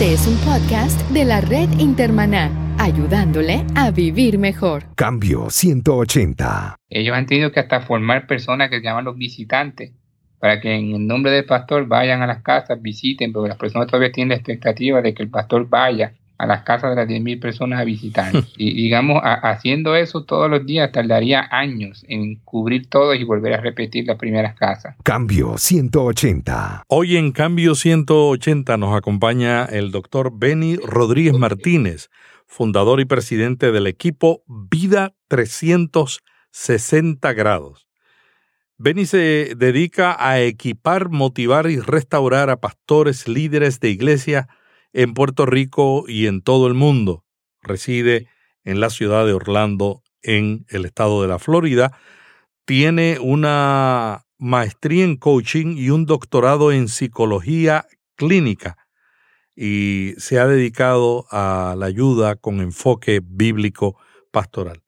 Este es un podcast de la red Intermaná, ayudándole a vivir mejor. Cambio 180. Ellos han tenido que hasta formar personas que se llaman los visitantes, para que en el nombre del pastor vayan a las casas, visiten, porque las personas todavía tienen la expectativa de que el pastor vaya a las casas de las 10.000 personas a visitar. y digamos, haciendo eso todos los días tardaría años en cubrir todo y volver a repetir las primeras casas. Cambio 180. Hoy en Cambio 180 nos acompaña el doctor Benny Rodríguez Martínez, fundador y presidente del equipo Vida 360 grados. Benny se dedica a equipar, motivar y restaurar a pastores, líderes de iglesia, en Puerto Rico y en todo el mundo. Reside en la ciudad de Orlando, en el estado de la Florida. Tiene una maestría en coaching y un doctorado en psicología clínica y se ha dedicado a la ayuda con enfoque bíblico pastoral.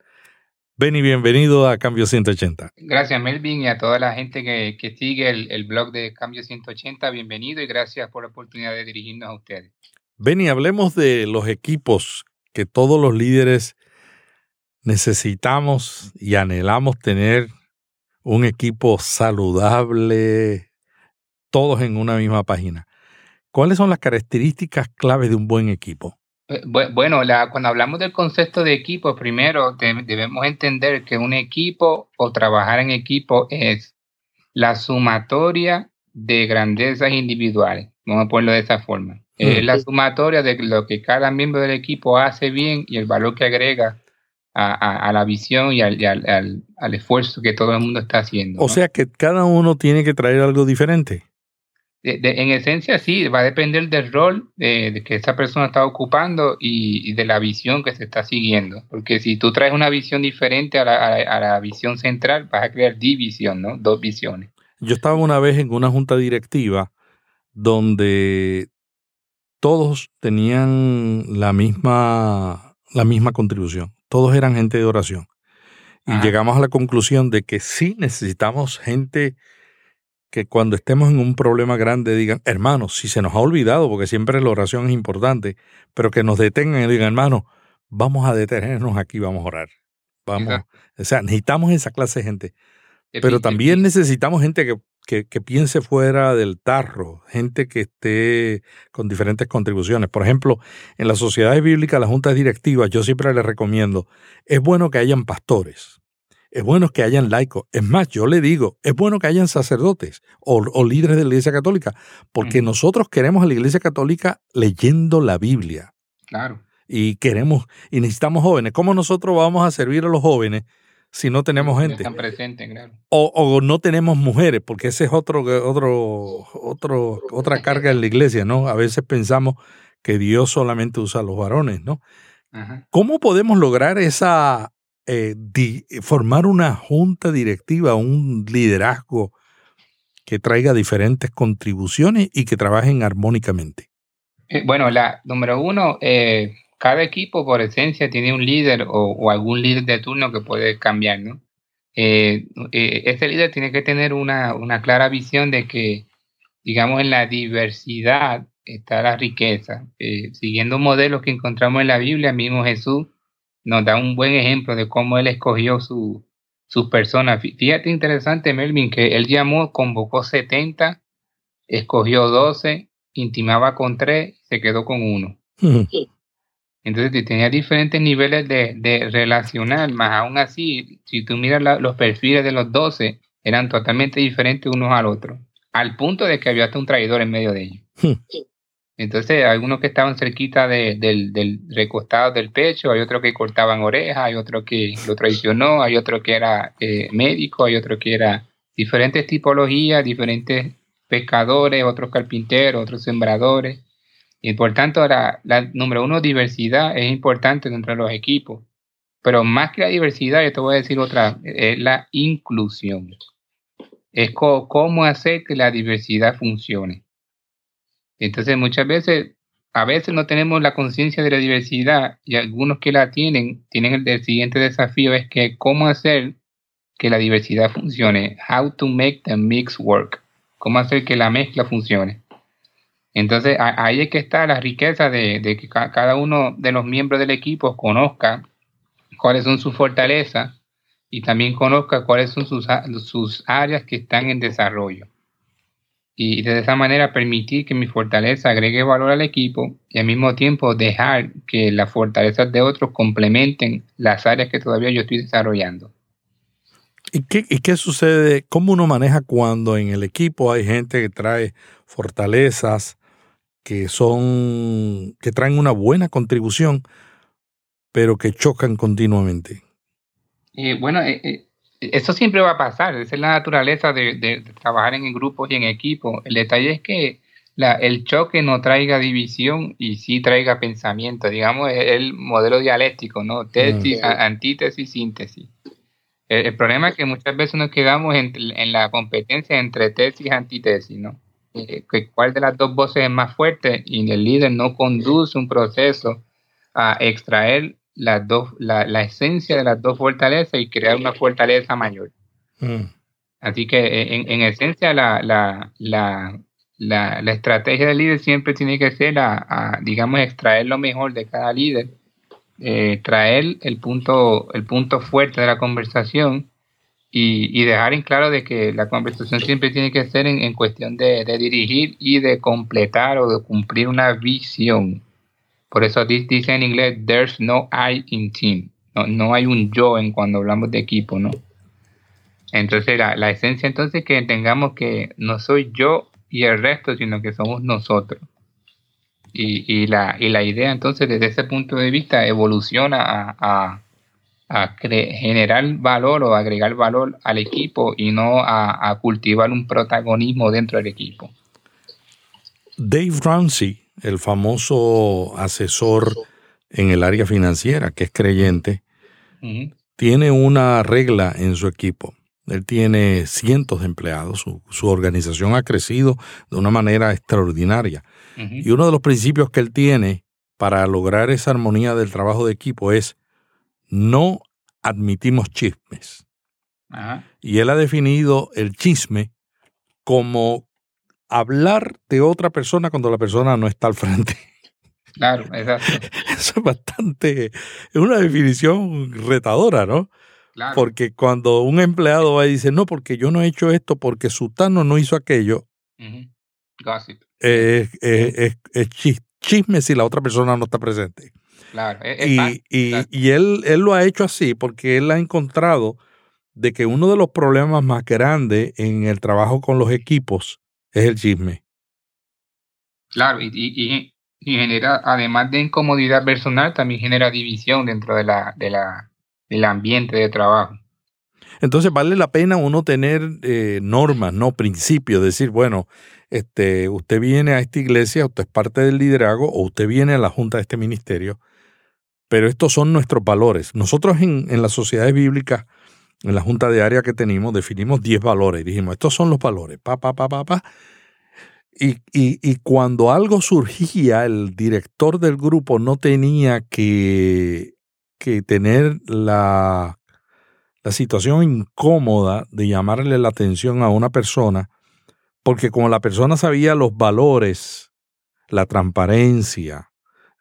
Benny, bienvenido a Cambio 180. Gracias, Melvin, y a toda la gente que, sigue el, el, blog de Cambio 180. Bienvenido y gracias por la oportunidad de dirigirnos a ustedes. Benny, hablemos de los equipos que todos los líderes necesitamos y anhelamos tener un equipo saludable, todos en una misma página. ¿Cuáles son las características claves de un buen equipo? Eh, bueno, cuando hablamos del concepto de equipo, primero debemos entender que un equipo o trabajar en equipo es la sumatoria de grandezas individuales. Vamos a ponerlo de esa forma. Es la sumatoria de lo que cada miembro del equipo hace bien y el valor que agrega a, la visión y, al, esfuerzo que todo el mundo está haciendo. O sea que cada uno tiene que traer algo diferente en esencia sí, va a depender del rol de, que esa persona está ocupando y, de la visión que se está siguiendo. Porque si tú traes una visión diferente a la, visión central, vas a crear división, ¿no? Dos visiones. Yo estaba una vez en una junta directiva donde todos tenían la misma, la misma contribución. Todos eran gente de oración. Y llegamos a la conclusión de que sí necesitamos gente que cuando estemos en un problema grande digan, hermanos, si se nos ha olvidado, porque siempre la oración es importante, pero que nos detengan y digan, hermanos, vamos a detenernos aquí, vamos a orar. Vamos, o sea, necesitamos esa clase de gente. Pero también necesitamos gente que, que, piense fuera del tarro, gente que esté con diferentes contribuciones. Por ejemplo, en las sociedades bíblicas, las juntas directivas, yo siempre les recomiendo, es bueno que hayan pastores, es bueno que hayan laicos. Es más, yo le digo, es bueno que hayan sacerdotes o, líderes de la Iglesia Católica, porque nosotros queremos a la Iglesia Católica leyendo la Biblia. Claro. Y queremos, y necesitamos jóvenes. ¿Cómo nosotros vamos a servir a los jóvenes si no tenemos gente? Están presentes, claro. O, no tenemos mujeres, porque ese es otro, otro, otro, otra carga en la iglesia, ¿no? A veces pensamos que Dios solamente usa a los varones, ¿no? ¿Cómo podemos lograr esa eh, formar una junta directiva, un liderazgo que traiga diferentes contribuciones y que trabajen armónicamente? Eh, bueno, la número uno, eh, cada equipo por esencia tiene un líder o, algún líder de turno que puede cambiar, ¿no? ese líder tiene que tener una, una, clara visión de que, digamos, en la diversidad está la riqueza. siguiendo modelos que encontramos en la Biblia, mismo Jesús nos da un buen ejemplo de cómo él escogió su, sus personas. Fíjate interesante, Melvin, que él llamó, convocó 70, escogió 12, intimaba con 3, se quedó con uno. Entonces tenía diferentes niveles de, de relacional, más aún así, si tú miras los perfiles de los 12, eran totalmente diferentes unos al otro, al punto de que había hasta un traidor en medio de ellos. Entonces, algunos que estaban cerquita del, del recostado del pecho, hay otros que cortaban orejas, hay otro que lo traicionó, hay otro que era eh, médico, hay otro que era diferentes tipologías, diferentes pescadores, otros carpinteros, otros sembradores. Y por tanto, la, la número uno, diversidad es importante dentro de los equipos. Pero más que la diversidad, yo te voy a decir otra, es la inclusión. Es cómo hacer que la diversidad funcione. Entonces muchas veces, a veces no tenemos la conciencia de la diversidad y algunos que la tienen, tienen el, siguiente desafío, es que cómo hacer que la diversidad funcione, how to make the mix work, cómo hacer que la mezcla funcione. Entonces, ahí es que está la riqueza de, que cada uno de los miembros del equipo conozca cuáles son sus fortalezas y también conozca cuáles son sus, sus áreas que están en desarrollo. Y de esa manera permitir que mi fortaleza agregue valor al equipo y al mismo tiempo dejar que las fortalezas de otros complementen las áreas que todavía yo estoy desarrollando. ¿Y qué, ¿Y qué sucede? ¿Cómo uno maneja cuando en el equipo hay gente que trae fortalezas que son, que traen una buena contribución, pero que chocan continuamente. Eh, bueno, eh, eh, eso siempre va a pasar, esa es la naturaleza de, trabajar en grupos y en equipo. El detalle es que la, el choque no traiga división y sí traiga pensamiento, digamos, el modelo dialéctico, ¿no? Tesis, mm. antítesis, síntesis. El, problema es que muchas veces nos quedamos en, en la competencia entre tesis y antítesis, ¿no? Eh, cuál de las dos voces es más fuerte y el líder no conduce un proceso a extraer las dos, la, esencia de las dos fortalezas y crear una fortaleza mayor. Mm. Así que eh, en, esencia la, la, la, la, estrategia del líder siempre tiene que ser a, digamos, extraer lo mejor de cada líder, eh, traer el punto, el punto fuerte de la conversación y, dejar en claro de que la conversación siempre tiene que ser en, cuestión de, dirigir y de completar o de cumplir una visión. Por eso dice en inglés, there's no I in team. No, no hay un yo en cuando hablamos de equipo, ¿no? Entonces la, la esencia entonces es que tengamos que no soy yo y el resto, sino que somos nosotros. Y, y, la, y la idea entonces desde ese punto de vista evoluciona a a generar valor o agregar valor al equipo y no a, cultivar un protagonismo dentro del equipo. Dave Ramsey, el famoso asesor en el área financiera, que es creyente, tiene una regla en su equipo. Él tiene cientos de empleados, su, organización ha crecido de una manera extraordinaria. Y uno de los principios que él tiene para lograr esa armonía del trabajo de equipo es no admitimos chismes. Y él ha definido el chisme como hablar de otra persona cuando la persona no está al frente. Claro, exacto. Eso es bastante, es una definición retadora, ¿no? Claro. Porque cuando un empleado va y dice, no, porque yo no he hecho esto, porque Sutano no hizo aquello, Gossip. Es, chisme si la otra persona no está presente. Claro, y, y, él, él lo ha hecho así porque él ha encontrado de que uno de los problemas más grandes en el trabajo con los equipos es el chisme. Claro, y, y, genera, además de incomodidad personal, también genera división dentro de la, de la, del ambiente de trabajo. Entonces vale la pena uno tener eh, normas, no principios, decir, bueno, este, usted viene a esta iglesia, usted es parte del liderazgo o usted viene a la junta de este ministerio pero estos son nuestros valores. Nosotros en, en las sociedades bíblicas, en la junta de área que tenemos, definimos 10 valores. Dijimos, estos son los valores, pa, pa, pa, pa, pa. Y, y, cuando algo surgía, el director del grupo no tenía que, que tener la, la situación incómoda de llamarle la atención a una persona, porque como la persona sabía los valores, la transparencia,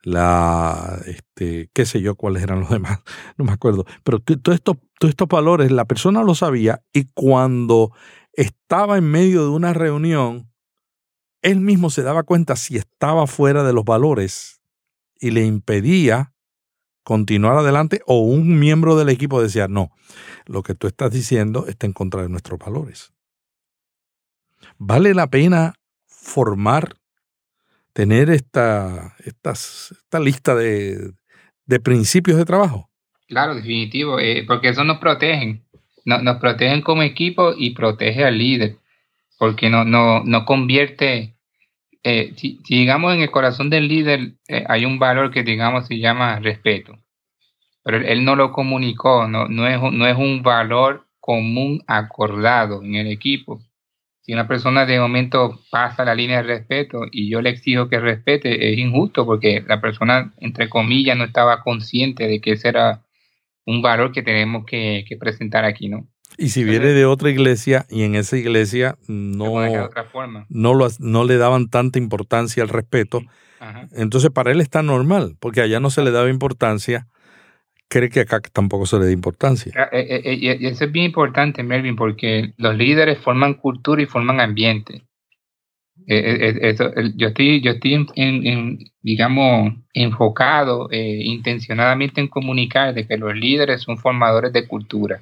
la, este, qué sé yo cuáles eran los demás, no me acuerdo, pero todos estos, estos valores la persona lo sabía y cuando estaba en medio de una reunión, él mismo se daba cuenta si estaba fuera de los valores y le impedía continuar adelante o un miembro del equipo decía, no, lo que tú estás diciendo está en contra de nuestros valores. Vale la pena formar tener esta, esta lista de, principios de trabajo? Claro, definitivo, eh, porque eso nos protegen, nos protegen como equipo y protege al líder, porque no, no, no convierte, eh, si, digamos en el corazón del líder eh, hay un valor que digamos se llama respeto, pero él, no lo comunicó, no, no, es, no es un valor común acordado en el equipo si una persona de momento pasa la línea de respeto y yo le exijo que respete, es injusto porque la persona, entre comillas, no estaba consciente de que ese era un valor que tenemos que, presentar aquí, ¿no? Y si viene de otra iglesia y en esa iglesia no, no, lo, no le daban tanta importancia al respeto, entonces para él está normal, porque allá no se le daba importancia, cree que acá tampoco se le da importancia. Ah, eh, eh, eh, eso es bien importante, Melvin, porque los líderes forman cultura y forman ambiente. yo estoy, yo estoy digamos, enfocado intencionadamente en comunicar de que los líderes son formadores de cultura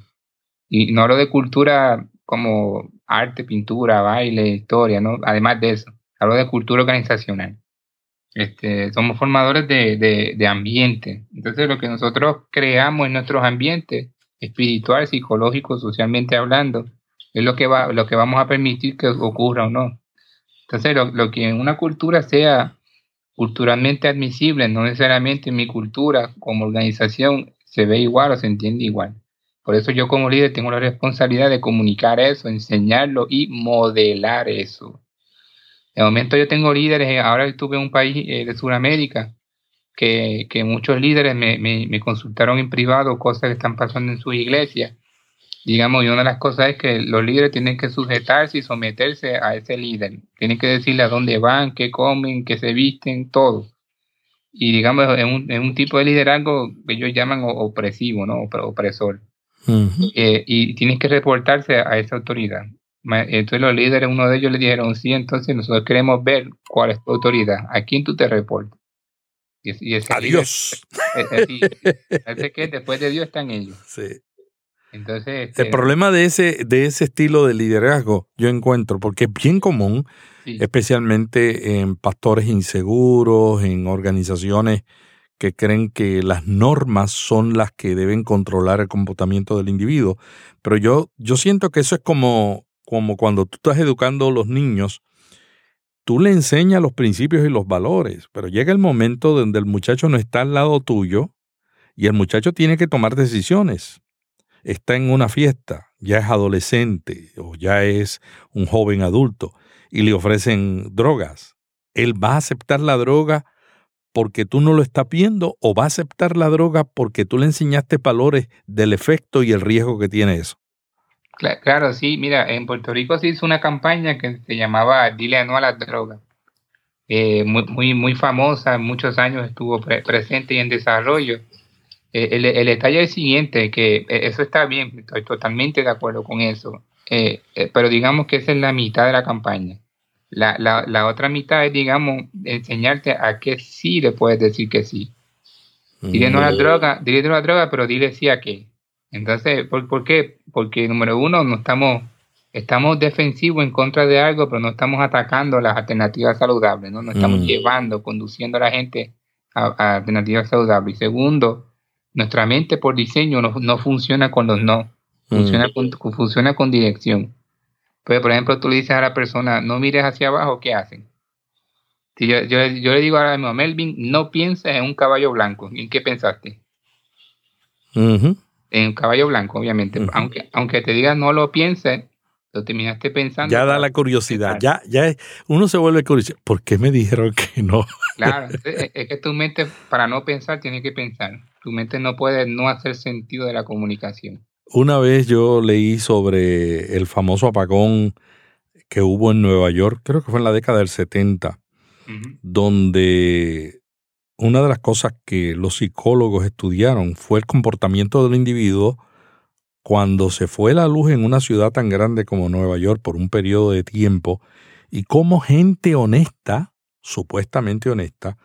y no hablo de cultura como arte, pintura, baile, historia, ¿no? Además de eso, hablo de cultura organizacional. Este, somos formadores de, de, ambiente. Entonces, lo que nosotros creamos en nuestros ambientes, espiritual, psicológico, socialmente hablando, es lo que, va, lo que vamos a permitir que ocurra o no. Entonces, lo, lo que en una cultura sea culturalmente admisible, no necesariamente en mi cultura como organización se ve igual o se entiende igual. Por eso yo como líder tengo la responsabilidad de comunicar eso, enseñarlo y modelar eso. De momento yo tengo líderes, eh, ahora estuve en un país eh, de Sudamérica, que, muchos líderes me, consultaron en privado cosas que están pasando en sus iglesias. Digamos, y una de las cosas es que los líderes tienen que sujetarse y someterse a ese líder. Tienen que decirle a dónde van, qué comen, qué se visten, todo. Y digamos, es un, un tipo de liderazgo que ellos llaman opresivo, ¿no? Opresor. Eh, y tienes que reportarse a esa autoridad. Entonces los líderes, uno de ellos le dijeron, sí, entonces nosotros queremos ver cuál es tu autoridad, a quién tú te reportas. Y, Adiós. Líder, que después de Dios están ellos. Sí. Entonces, el este, problema de ese, de ese estilo de liderazgo yo encuentro, porque es bien común, especialmente en pastores inseguros, en organizaciones que creen que las normas son las que deben controlar el comportamiento del individuo. Pero yo, yo siento que eso es como, como cuando tú estás educando a los niños, tú le enseñas los principios y los valores, pero llega el momento donde el muchacho no está al lado tuyo y el muchacho tiene que tomar decisiones. Está en una fiesta, ya es adolescente o ya es un joven adulto y le ofrecen drogas. Él va a aceptar la droga porque tú no lo estás viendo o va a aceptar la droga porque tú le enseñaste valores del efecto y el riesgo que tiene eso. Claro, sí, mira, en Puerto Rico se hizo una campaña que se llamaba Dile no a la droga. Eh, muy, muy, muy, famosa, muchos años estuvo presente y en desarrollo. Eh, el, el, detalle es el siguiente, que eh, eso está bien, estoy totalmente de acuerdo con eso, pero digamos que esa es la mitad de la campaña. La, la, la, otra mitad es, digamos, enseñarte a qué sí le puedes decir que sí. Dile no a la mm. droga, dile no a la droga, pero dile sí a qué. Entonces, ¿por, ¿por qué? Porque número uno, no estamos, estamos defensivos en contra de algo, pero no estamos atacando las alternativas saludables, ¿no? No estamos mm. llevando, conduciendo a la gente a, alternativas saludables. Y segundo, nuestra mente por diseño no, no funciona con los no, funciona, mm. con, funciona con dirección. Pues, por ejemplo, tú le dices a la persona, no mires hacia abajo, ¿qué hacen? Si yo, yo, le digo ahora mismo a Melvin, no pienses en un caballo blanco. ¿En qué pensaste? En un caballo blanco, obviamente. aunque, aunque te diga no lo pienses, lo terminaste pensando. Ya da la curiosidad, ya, ya uno se vuelve curioso. ¿Por qué me dijeron que no? Claro, es, es, que tu mente, para no pensar, tiene que pensar. Tu mente no puede no hacer sentido de la comunicación. Una vez yo leí sobre el famoso apagón que hubo en Nueva York, creo que fue en la década del 70, donde una de las cosas que los psicólogos estudiaron fue el comportamiento del individuo cuando se fue la luz en una ciudad tan grande como Nueva York por un periodo de tiempo y cómo gente honesta, supuestamente honesta,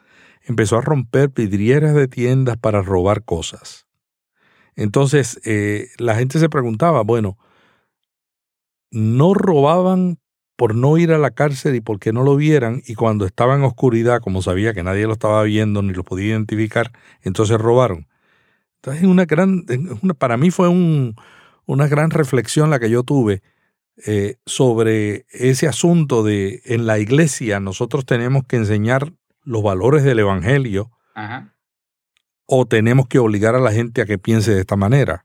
empezó a romper vidrieras de tiendas para robar cosas. Entonces, eh, la gente se preguntaba, bueno, no robaban por no ir a la cárcel y porque no lo vieran, y cuando estaba en oscuridad, como sabía que nadie lo estaba viendo ni lo podía identificar, entonces robaron. Entonces, una gran, para mí fue una gran reflexión la que yo tuve eh, sobre ese asunto de en la iglesia nosotros tenemos que enseñar los valores del Evangelio Ajá o tenemos que obligar a la gente a que piense de esta manera?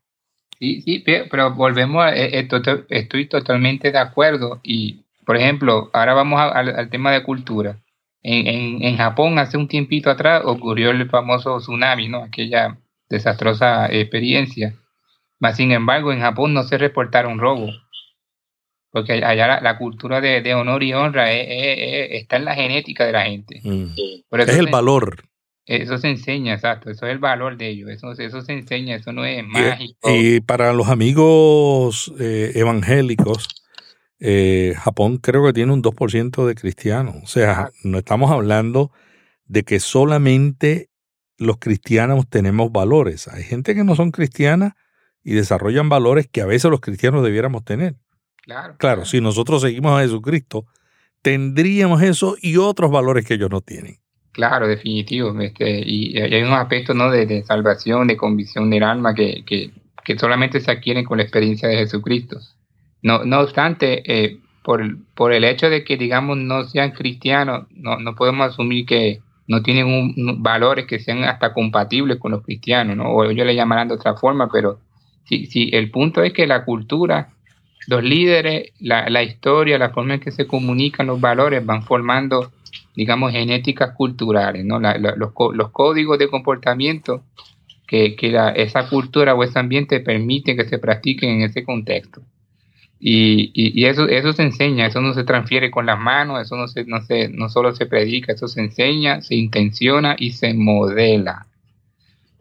Sí, sí, pero volvemos, eh, estoy totalmente de acuerdo y, por ejemplo, ahora vamos al tema de cultura. En, en, Japón hace un tiempito atrás ocurrió el famoso tsunami, ¿no? Aquella desastrosa experiencia. Mas, sin embargo, en Japón no se reportaron robos. Porque allá la, cultura de, honor y honra está en la genética de la gente. Mm. es el valor. Eso se enseña, exacto. Eso es el valor de ellos. Eso, eso se enseña, eso no es mágico. Y, para los amigos eh, evangélicos, eh, Japón creo que tiene un 2% de cristianos. O sea, no estamos hablando de que solamente los cristianos tenemos valores. Hay gente que no son cristianas y desarrollan valores que a veces los cristianos debiéramos tener. Claro, claro, si nosotros seguimos a Jesucristo, tendríamos eso y otros valores que ellos no tienen. Claro, definitivo. Este, y, hay unos aspectos ¿no? de, salvación, de convicción del alma que, que, que, solamente se adquieren con la experiencia de Jesucristo. No, no obstante, eh, por, por el hecho de que, digamos, no sean cristianos, no, no podemos asumir que no tienen valores que sean hasta compatibles con los cristianos, ¿no? o ellos le llamarán de otra forma, pero sí, sí, el punto es que la cultura, los líderes, la, la historia, la forma en que se comunican los valores van formando digamos, genéticas culturales, ¿no? los, los, códigos de comportamiento que, que esa cultura o ese ambiente permite que se practiquen en ese contexto. Y, y, eso, eso se enseña, eso no se transfiere con las manos, eso no, se, no, se, no solo se predica, eso se enseña, se intenciona y se modela.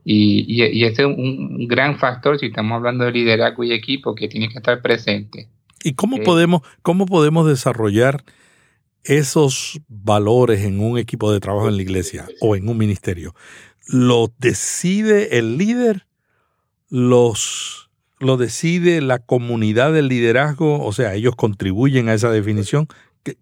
Y, y, ese es un, gran factor si estamos hablando de liderazgo y equipo que tiene que estar presente. ¿Y cómo, eh, podemos, cómo podemos desarrollar esos valores en un equipo de trabajo en la iglesia o en un ministerio, ¿lo decide el líder? ¿Los, ¿Lo decide la comunidad del liderazgo? O sea, ellos contribuyen a esa definición.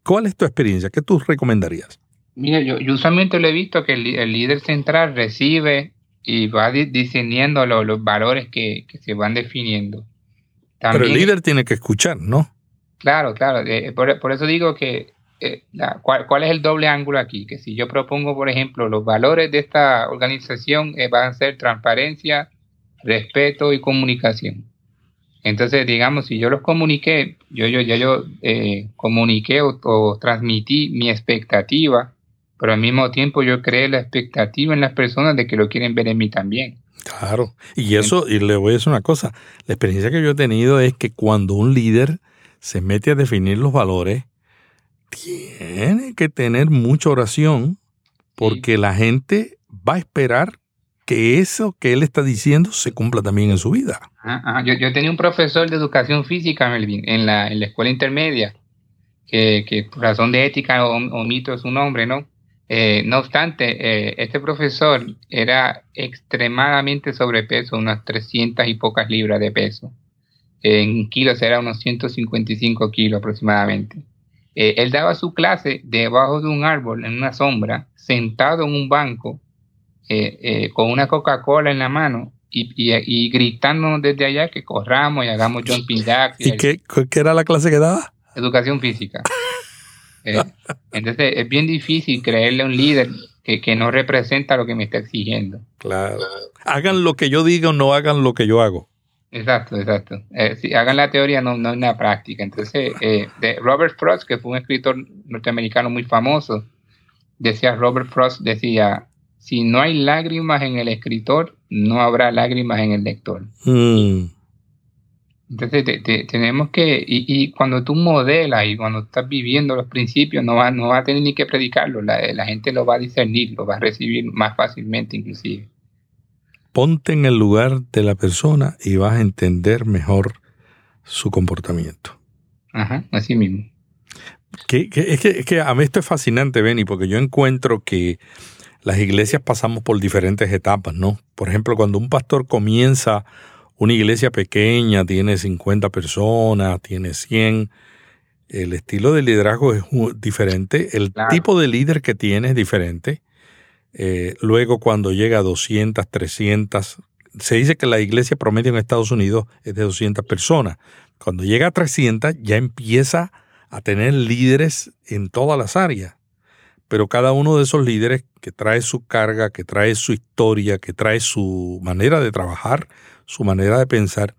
¿Cuál es tu experiencia? ¿Qué tú recomendarías? Mira, yo, usualmente lo he visto que el, líder central recibe y va diseñando los valores que, se van definiendo. Pero el líder tiene que escuchar, ¿no? Claro, claro. Eh, por, eso digo que eh, ¿cuál, es el doble ángulo aquí? Que si yo propongo, por ejemplo, los valores de esta organización eh, van a ser transparencia, respeto y comunicación. Entonces, digamos, si yo los comuniqué, yo, yo ya yo eh, comuniqué o, transmití mi expectativa, pero al mismo tiempo yo creé la expectativa en las personas de que lo quieren ver en mí también. Claro, y eso, y le voy a decir una cosa, la experiencia que yo he tenido es que cuando un líder se mete a definir los valores, tiene que tener mucha oración porque la gente va a esperar que eso que él está diciendo se cumpla también en su vida. Yo, yo, tenía un profesor de educación física, Melvin, en la, en la escuela intermedia, que, que, por razón de ética omito su nombre, ¿no? Eh, no obstante, eh, este profesor era extremadamente sobrepeso, unas 300 y pocas libras de peso. En kilos era unos 155 kilos aproximadamente. Eh, él daba su clase debajo de un árbol, en una sombra, sentado en un banco, eh, eh, con una Coca-Cola en la mano y, y, gritándonos desde allá que corramos y hagamos jumping jacks. ¿Y, qué, qué, era la clase que daba? Educación física. entonces es bien difícil creerle a un líder que, que, no representa lo que me está exigiendo. Claro. Hagan lo que yo diga o no hagan lo que yo hago. Exacto, exacto. Eh, si hagan la teoría, no, no en la práctica. Entonces, eh, de Robert Frost, que fue un escritor norteamericano muy famoso, decía Robert Frost, decía, si no hay lágrimas en el escritor, no habrá lágrimas en el lector. Mm. Entonces tenemos que, y, y, cuando tú modelas y cuando estás viviendo los principios, no va, no va a tener ni que predicarlo, la, la gente lo va a discernir, lo va a recibir más fácilmente inclusive ponte en el lugar de la persona y vas a entender mejor su comportamiento. Ajá, así mismo. Que, es, que, a mí esto es fascinante, Benny, porque yo encuentro que las iglesias pasamos por diferentes etapas, ¿no? Por ejemplo, cuando un pastor comienza una iglesia pequeña, tiene 50 personas, tiene 100, el estilo de liderazgo es diferente, el tipo de líder que tiene es diferente. Eh, luego cuando llega a 200, 300, se dice que la iglesia promedio en Estados Unidos es de 200 personas. Cuando llega a 300 ya empieza a tener líderes en todas las áreas. Pero cada uno de esos líderes que trae su carga, que trae su historia, que trae su manera de trabajar, su manera de pensar,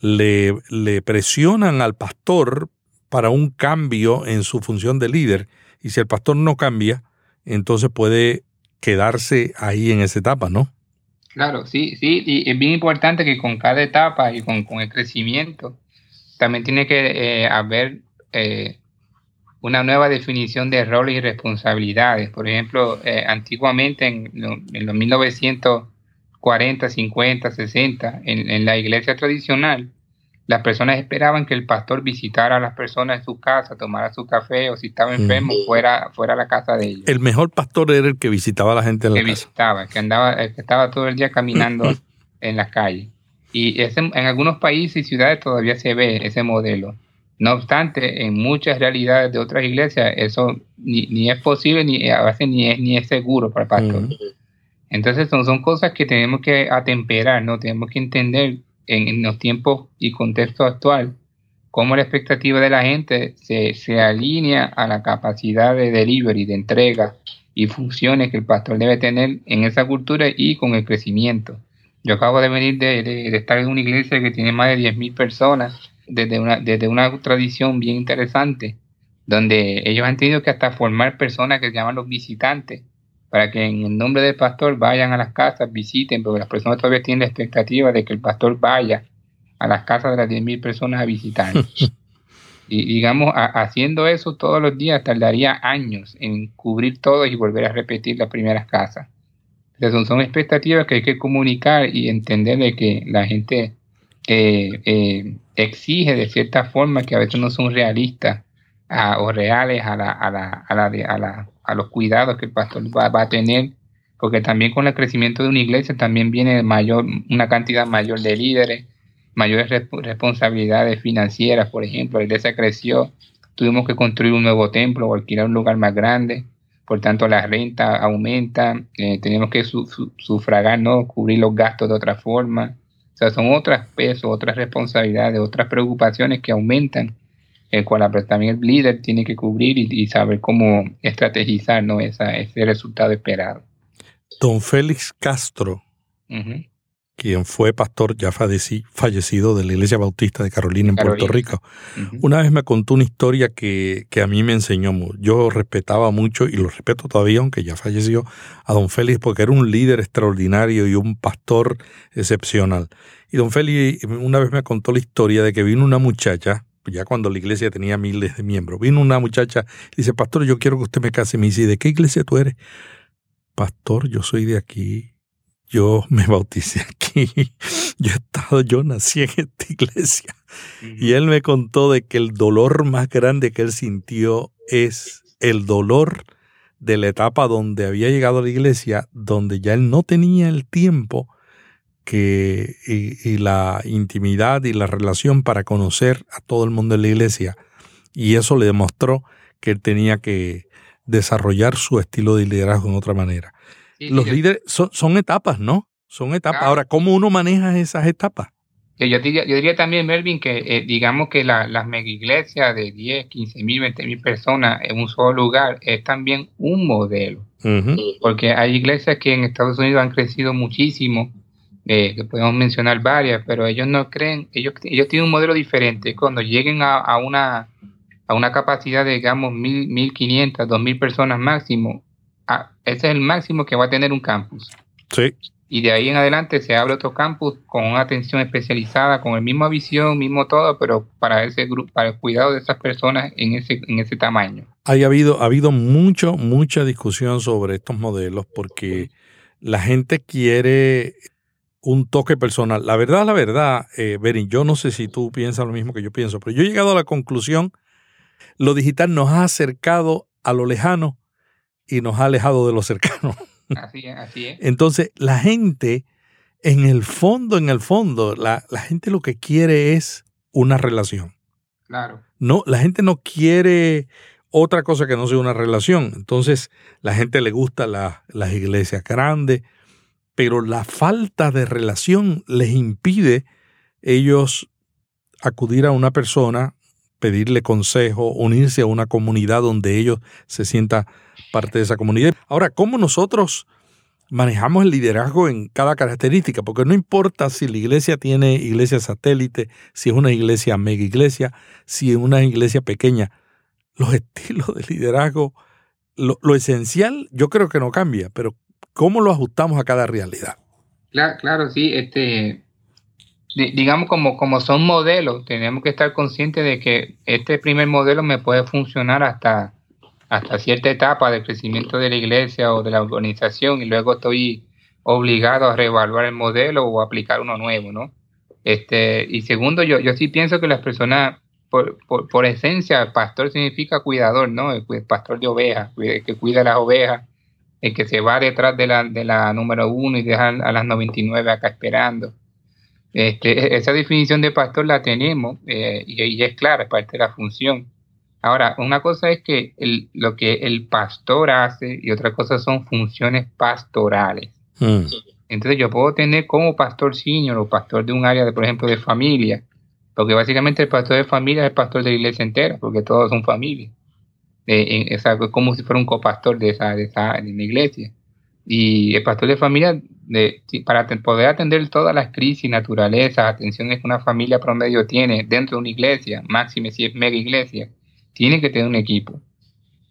le, presionan al pastor para un cambio en su función de líder. Y si el pastor no cambia, entonces puede quedarse ahí en esa etapa, ¿no? Claro, sí, sí, y es bien importante que con cada etapa y con, el crecimiento también tiene que eh, haber eh, una nueva definición de roles y responsabilidades. Por ejemplo, eh, antiguamente en, en, los 1940, 50, 60, en, en la iglesia tradicional, las personas esperaban que el pastor visitara a las personas en su casa, tomara su café o si estaba enfermo fuera, fuera a la casa de ellos. El mejor pastor era el que visitaba a la gente en la que visitaba, que andaba, el que estaba todo el día caminando en las calles. Y en algunos países y ciudades todavía se ve ese modelo. No obstante, en muchas realidades de otras iglesias eso ni, es posible ni a veces ni es, ni es seguro para el pastor. Entonces son, son cosas que tenemos que atemperar, ¿no? Tenemos que entender en, los tiempos y contexto actual, cómo la expectativa de la gente se, se alinea a la capacidad de delivery, de entrega y funciones que el pastor debe tener en esa cultura y con el crecimiento. Yo acabo de venir de, de, estar en una iglesia que tiene más de 10.000 personas, desde una, desde una tradición bien interesante, donde ellos han tenido que hasta formar personas que se llaman los visitantes, para que en el nombre del pastor vayan a las casas, visiten, porque las personas todavía tienen la expectativa de que el pastor vaya a las casas de las 10.000 personas a visitar. y digamos, haciendo eso todos los días tardaría años en cubrir todo y volver a repetir las primeras casas. Entonces son, expectativas que hay que comunicar y entender de que la gente eh, eh, exige de cierta forma que a veces no son realistas o reales a la, a la, a la, a la a los cuidados que el pastor va, a tener, porque también con el crecimiento de una iglesia también viene mayor, una cantidad mayor de líderes, mayores responsabilidades financieras, por ejemplo, la iglesia creció, tuvimos que construir un nuevo templo o alquilar un lugar más grande, por tanto la renta aumenta, eh, tenemos que sufragar, ¿no? cubrir los gastos de otra forma. O sea, son otras pesos, otras responsabilidades, otras preocupaciones que aumentan el cual también el líder tiene que cubrir y, saber cómo estrategizar ¿no? Esa, ese resultado esperado. Don Félix Castro, quien fue pastor ya fallecido de la Iglesia Bautista de Carolina en Puerto Rico, una vez me contó una historia que, que, a mí me enseñó. Yo respetaba mucho y lo respeto todavía, aunque ya falleció, a don Félix porque era un líder extraordinario y un pastor excepcional. Y don Félix una vez me contó la historia de que vino una muchacha ya cuando la iglesia tenía miles de miembros. Vino una muchacha y dice, pastor, yo quiero que usted me case. Me dice, ¿de qué iglesia tú eres? Pastor, yo soy de aquí. Yo me bauticé aquí. Yo he estado, yo nací en esta iglesia. Y él me contó de que el dolor más grande que él sintió es el dolor de la etapa donde había llegado a la iglesia, donde ya él no tenía el tiempo que, y, la intimidad y la relación para conocer a todo el mundo en la iglesia. Y eso le demostró que él tenía que desarrollar su estilo de liderazgo en otra manera. Los líderes son, etapas, ¿no? Son etapas. Ahora, ¿cómo uno maneja esas etapas? Yo diría, yo diría también, Melvin, que eh, digamos que las mega iglesias de 10, 15 mil, 20 mil personas en un solo lugar es también un modelo. Porque hay iglesias que en Estados Unidos han crecido muchísimo eh, que podemos mencionar varias, pero ellos no creen, ellos, ellos tienen un modelo diferente. Cuando lleguen a, una, a una capacidad de, digamos, mil, 1500, 2000 personas máximo, ese es el máximo que va a tener un campus. Sí. Y de ahí en adelante se abre otro campus con una atención especializada, con la misma visión, mismo todo, pero para ese grupo, para el cuidado de esas personas en ese, en ese tamaño. ha habido, ha habido mucho, mucha discusión sobre estos modelos porque la gente quiere un toque personal. La verdad, la verdad, eh, Berin, yo no sé si tú piensas lo mismo que yo pienso, pero yo he llegado a la conclusión, lo digital nos ha acercado a lo lejano y nos ha alejado de lo cercano. Así es, así es. Entonces, la gente, en el fondo, en el fondo, la, la gente lo que quiere es una relación. Claro. No, la gente no quiere otra cosa que no sea una relación. Entonces, la gente le gusta las iglesias grandes, pero la falta de relación les impide ellos acudir a una persona, pedirle consejo, unirse a una comunidad donde ellos se sientan parte de esa comunidad. Ahora, ¿cómo nosotros manejamos el liderazgo en cada característica? Porque no importa si la iglesia tiene iglesia satélite, si es una iglesia mega iglesia, si es una iglesia pequeña, los estilos de liderazgo, lo, lo esencial yo creo que no cambia, pero ¿Cómo lo ajustamos a cada realidad? Claro, sí. Este, digamos, como, como son modelos, tenemos que estar conscientes de que este primer modelo me puede funcionar hasta, hasta cierta etapa de crecimiento de la iglesia o de la organización y luego estoy obligado a reevaluar el modelo o aplicar uno nuevo, ¿no? Este, y segundo, yo, yo sí pienso que las personas, por, por, esencia, pastor significa cuidador, ¿no? El, pastor de ovejas, que cuida las ovejas, el que se va detrás de la, de la número uno y deja a las 99 acá esperando. Este, e, esa definición de pastor la tenemos eh, y, es clara, es parte de la función. Ahora, una cosa es que el, lo que el pastor hace y otra cosa son funciones pastorales. Mm. Entonces yo puedo tener como pastor senior o pastor de un área, de, por ejemplo, de familia, porque básicamente el pastor de familia es el pastor de la iglesia entera, porque todos son familia. Eh, es como si fuera un copastor de esa, de esa de la iglesia. Y el pastor de familia, de, para poder atender todas las crisis, naturaleza, atenciones que una familia promedio tiene dentro de una iglesia, máxime si es mega iglesia, tiene que tener un equipo.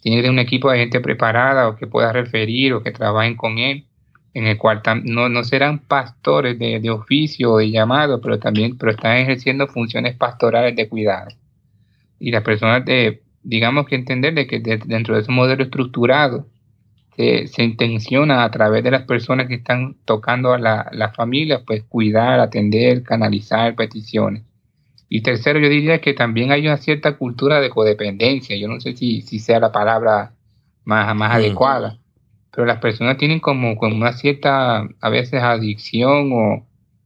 Tiene que tener un equipo de gente preparada o que pueda referir o que trabajen con él en el cual no, no serán pastores de, oficio o de llamado, pero también pero están ejerciendo funciones pastorales de cuidado. Y las personas, de, digamos que entender de que dentro de ese modelo estructurado se intenciona a través de las personas que están tocando a la, la familia, pues cuidar, atender, canalizar peticiones. Y tercero, yo diría que también hay una cierta cultura de codependencia. Yo no sé si, si sea la palabra más, más mm. adecuada pero las personas tienen como, como una cierta, a veces, adicción o,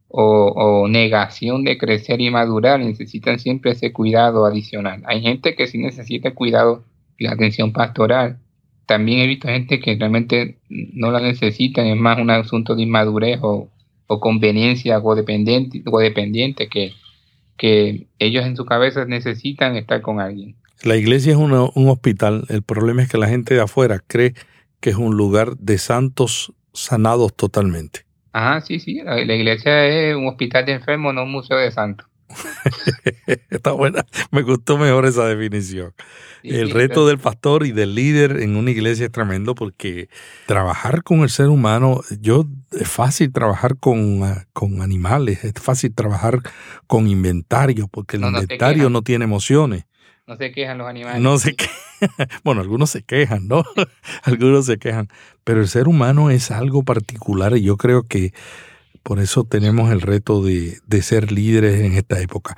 o, negación de crecer y madurar, necesitan siempre ese cuidado adicional. Hay gente que sí necesita cuidado y la atención pastoral. También he visto gente que realmente no la necesitan, es más un asunto de inmadurez o, o conveniencia o dependiente que, que ellos en su cabeza necesitan estar con alguien. La iglesia es un hospital. El problema es que la gente de afuera cree que es un lugar de santos sanados totalmente. Ah, sí, sí, la, iglesia es un hospital de enfermos, no un museo de santos. Está buena, me gustó mejor esa definición. el reto del pastor y del líder en una iglesia es tremendo porque trabajar con el ser humano, yo es fácil trabajar con, ah, con animales, es fácil trabajar con inventario porque el inventario no tiene emociones. No se quejan los animales. No se quejan. Bueno, algunos se quejan, ¿no? algunos se quejan. Pero el ser humano es algo particular y yo creo que por eso tenemos el reto de, ser líderes en esta época.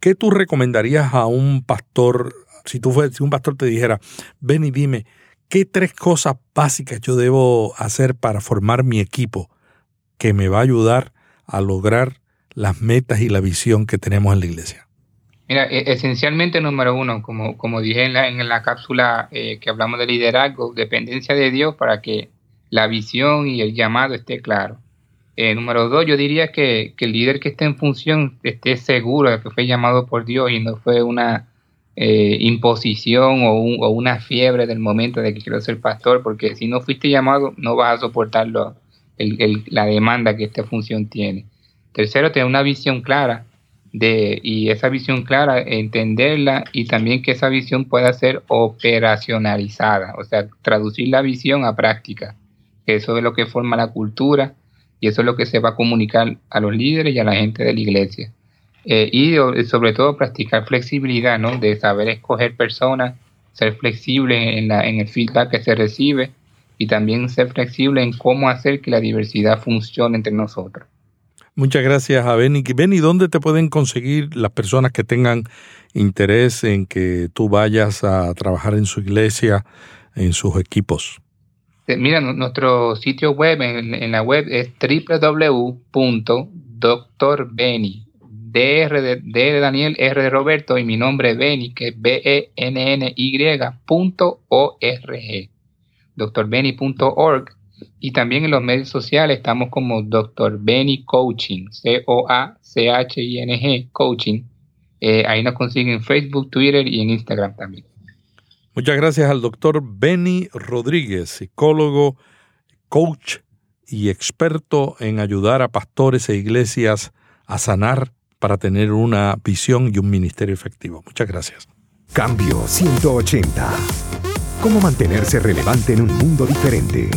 ¿Qué tú recomendarías a un pastor, si tú si un pastor te dijera, ven y dime, ¿qué tres cosas básicas yo debo hacer para formar mi equipo que me va a ayudar a lograr las metas y la visión que tenemos en la iglesia? Mira, e, esencialmente número uno, como, como dije en la, en la cápsula eh, que hablamos de liderazgo, dependencia de Dios para que la visión y el llamado esté claro. Eh, número dos, yo diría que, el líder que esté en función esté seguro de que fue llamado por Dios y no fue una eh, imposición o, o, una fiebre del momento de que quiero ser pastor, porque si no fuiste llamado no vas a soportarlo la demanda que esta función tiene. Tercero, tener una visión clara de, y esa visión clara, entenderla y también que esa visión pueda ser operacionalizada, o sea, traducir la visión a práctica, que eso es lo que forma la cultura y eso es lo que se va a comunicar a los líderes y a la gente de la iglesia. Eh, y sobre todo practicar flexibilidad, ¿no? De saber escoger personas, ser flexible en, la, en el feedback que se recibe y también ser flexible en cómo hacer que la diversidad funcione entre nosotros. Muchas gracias a Benny. Benny, ¿dónde te pueden conseguir las personas que tengan interés en que tú vayas a trabajar en su iglesia, en sus equipos? Eh, mira, nuestro sitio web en, la web es www.drbenny, D, de, de Daniel, R de Roberto y mi nombre es Benny, que es B-E-N-N-Y.org. drbenny.org y también en los medios sociales estamos como Dr. Benny Coaching, C-O-A-C-H-I-N-G, Coaching. Eh, ahí nos consiguen en Facebook, Twitter y en Instagram también. Muchas gracias al doctor Benny Rodríguez, psicólogo, coach y experto en ayudar a pastores e iglesias a sanar para tener una visión y un ministerio efectivo. Muchas gracias. Cambio 180. ¿Cómo mantenerse relevante en un mundo diferente?